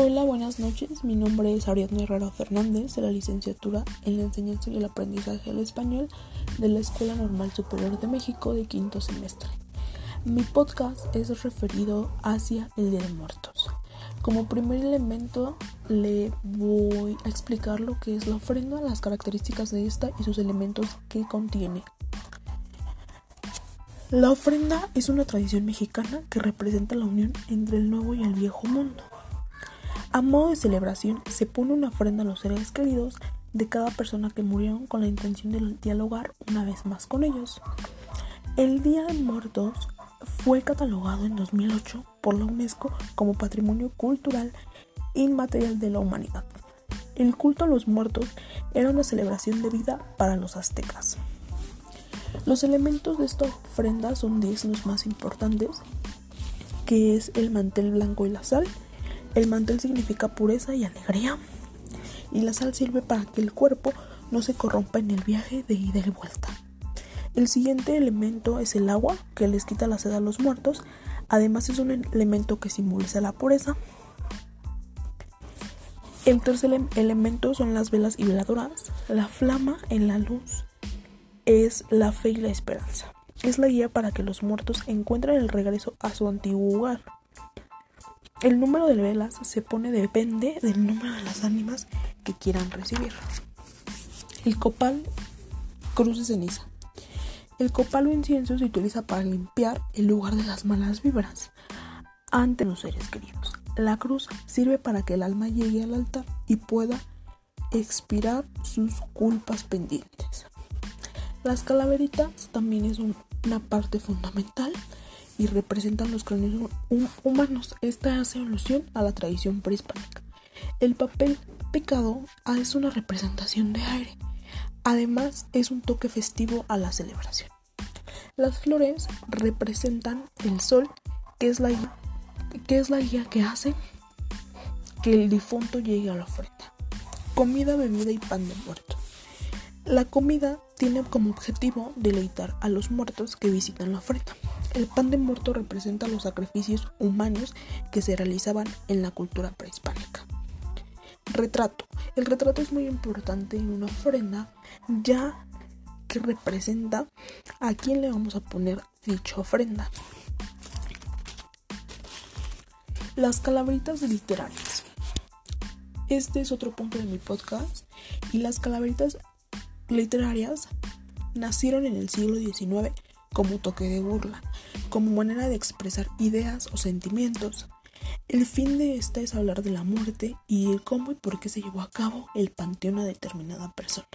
Hola, buenas noches. Mi nombre es Ariadna Herrera Fernández, de la licenciatura en la enseñanza y el aprendizaje del español de la Escuela Normal Superior de México de quinto semestre. Mi podcast es referido hacia el Día de Muertos. Como primer elemento le voy a explicar lo que es la ofrenda, las características de esta y sus elementos que contiene. La ofrenda es una tradición mexicana que representa la unión entre el nuevo y el viejo mundo. A modo de celebración, se pone una ofrenda a los seres queridos de cada persona que murieron con la intención de dialogar una vez más con ellos. El Día de Muertos fue catalogado en 2008 por la UNESCO como Patrimonio Cultural Inmaterial de la Humanidad. El culto a los muertos era una celebración de vida para los aztecas. Los elementos de esta ofrenda son 10 los más importantes, que es el mantel blanco y la sal. El mantel significa pureza y alegría, y la sal sirve para que el cuerpo no se corrompa en el viaje de ida y vuelta. El siguiente elemento es el agua, que les quita la sed a los muertos. Además es un elemento que simboliza la pureza. El tercer elemento son las velas y veladoras, la flama en la luz es la fe y la esperanza. Es la guía para que los muertos encuentren el regreso a su antiguo hogar. El número de velas se pone depende del número de las ánimas que quieran recibir. El copal, cruz de ceniza. El copal o incienso se utiliza para limpiar el lugar de las malas vibras ante los seres queridos. La cruz sirve para que el alma llegue al altar y pueda expirar sus culpas pendientes. Las calaveritas también es una parte fundamental y representan los cráneos humanos. Esta hace alusión a la tradición prehispánica. El papel picado es una representación de aire. Además, es un toque festivo a la celebración. Las flores representan el sol, que es la, que, es la guía que hace que el difunto llegue a la ofrenda. Comida, bebida y pan de muerto. La comida tiene como objetivo deleitar a los muertos que visitan la ofrenda. El pan de muerto representa los sacrificios humanos que se realizaban en la cultura prehispánica. Retrato. El retrato es muy importante en una ofrenda ya que representa a quién le vamos a poner dicha ofrenda. Las calaveritas literarias. Este es otro punto de mi podcast y las calaveritas literarias nacieron en el siglo XIX como toque de burla, como manera de expresar ideas o sentimientos. El fin de esta es hablar de la muerte y el cómo y por qué se llevó a cabo el panteón a determinada persona.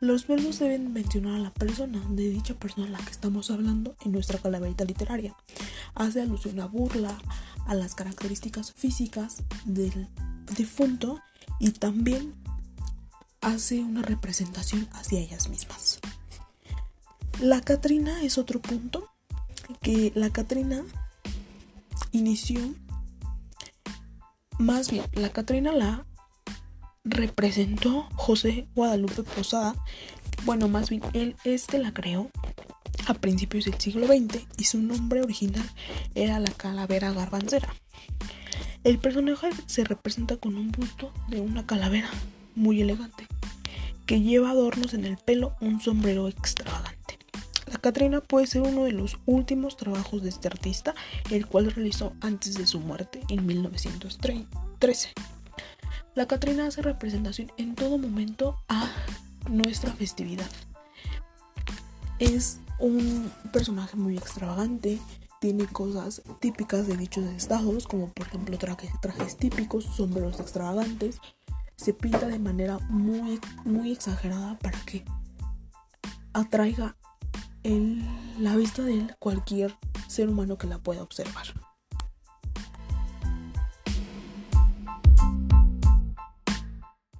Los versos deben mencionar a la persona de dicha persona a la que estamos hablando en nuestra calaverita literaria. Hace alusión a burla, a las características físicas del difunto y también hace una representación hacia ellas mismas. La Catrina es otro punto que la Catrina inició más bien la Catrina la representó José Guadalupe Posada bueno más bien él este la creó a principios del siglo XX y su nombre original era la calavera garbancera el personaje se representa con un busto de una calavera muy elegante, que lleva adornos en el pelo, un sombrero extravagante. La Catrina puede ser uno de los últimos trabajos de este artista, el cual realizó antes de su muerte en 1913. La Catrina hace representación en todo momento a nuestra festividad. Es un personaje muy extravagante, tiene cosas típicas de dichos estados, como por ejemplo trajes, trajes típicos, sombreros extravagantes, se pinta de manera muy, muy exagerada para que atraiga la vista de cualquier ser humano que la pueda observar.